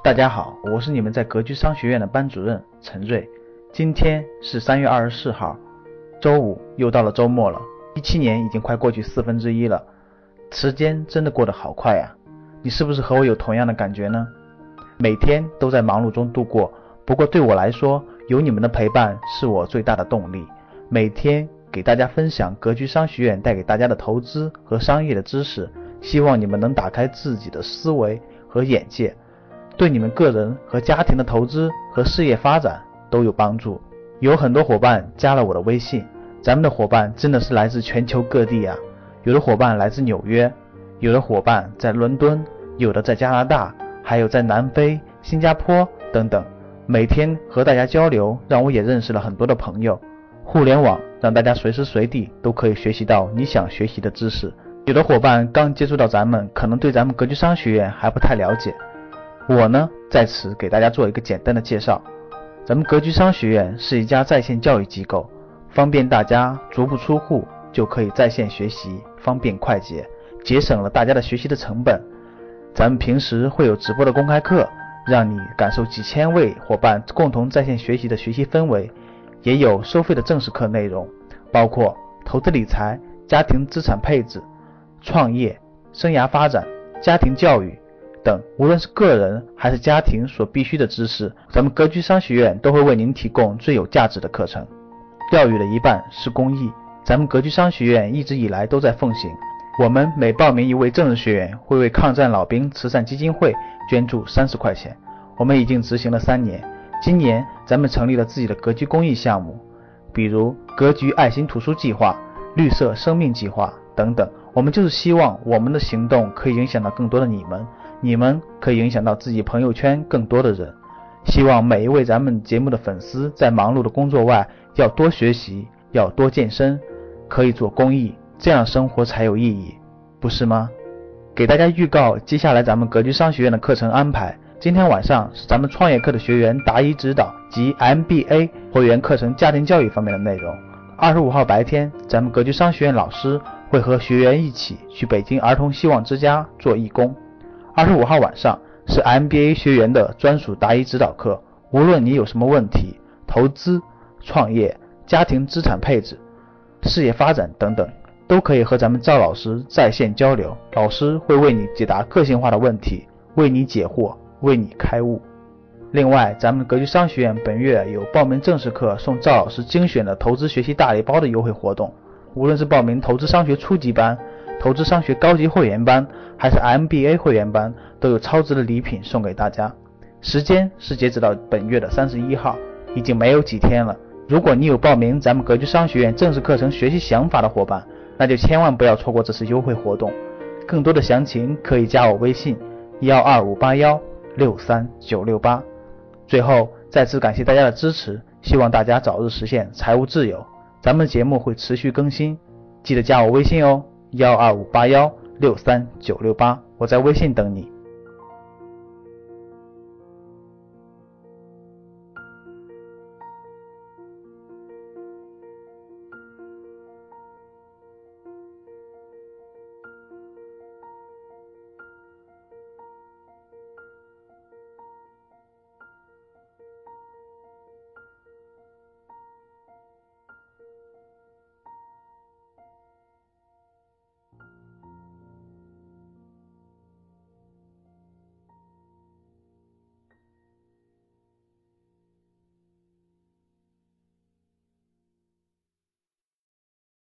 大家好，我是你们在格局商学院的班主任陈瑞。今天是三月二十四号，周五，又到了周末了。一七年已经快过去四分之一了，时间真的过得好快呀！你是不是和我有同样的感觉呢？每天都在忙碌中度过，不过对我来说，有你们的陪伴是我最大的动力。每天给大家分享格局商学院带给大家的投资和商业的知识，希望你们能打开自己的思维和眼界。对你们个人和家庭的投资和事业发展都有帮助。有很多伙伴加了我的微信，咱们的伙伴真的是来自全球各地啊！有的伙伴来自纽约，有的伙伴在伦敦，有的在加拿大，还有在南非、新加坡等等。每天和大家交流，让我也认识了很多的朋友。互联网让大家随时随地都可以学习到你想学习的知识。有的伙伴刚接触到咱们，可能对咱们格局商学院还不太了解。我呢，在此给大家做一个简单的介绍。咱们格局商学院是一家在线教育机构，方便大家足不出户就可以在线学习，方便快捷，节省了大家的学习的成本。咱们平时会有直播的公开课，让你感受几千位伙伴共同在线学习的学习氛围；也有收费的正式课内容，包括投资理财、家庭资产配置、创业、生涯发展、家庭教育。等，无论是个人还是家庭所必须的知识，咱们格局商学院都会为您提供最有价值的课程。教育的一半是公益，咱们格局商学院一直以来都在奉行。我们每报名一位正式学员，会为抗战老兵慈善基金会捐助三十块钱。我们已经执行了三年，今年咱们成立了自己的格局公益项目，比如格局爱心图书计划、绿色生命计划等等。我们就是希望我们的行动可以影响到更多的你们。你们可以影响到自己朋友圈更多的人。希望每一位咱们节目的粉丝，在忙碌的工作外，要多学习，要多健身，可以做公益，这样生活才有意义，不是吗？给大家预告接下来咱们格局商学院的课程安排。今天晚上是咱们创业课的学员答疑指导及 MBA 会员课程家庭教育方面的内容。二十五号白天，咱们格局商学院老师会和学员一起去北京儿童希望之家做义工。二十五号晚上是 MBA 学员的专属答疑指导课，无论你有什么问题，投资、创业、家庭资产配置、事业发展等等，都可以和咱们赵老师在线交流，老师会为你解答个性化的问题，为你解惑，为你开悟。另外，咱们格局商学院本月有报名正式课送赵老师精选的投资学习大礼包的优惠活动，无论是报名投资商学初级班。投资商学高级会员班还是 MBA 会员班，都有超值的礼品送给大家。时间是截止到本月的三十一号，已经没有几天了。如果你有报名咱们格局商学院正式课程学习想法的伙伴，那就千万不要错过这次优惠活动。更多的详情可以加我微信幺二五八幺六三九六八。最后再次感谢大家的支持，希望大家早日实现财务自由。咱们节目会持续更新，记得加我微信哦。幺二五八幺六三九六八，我在微信等你。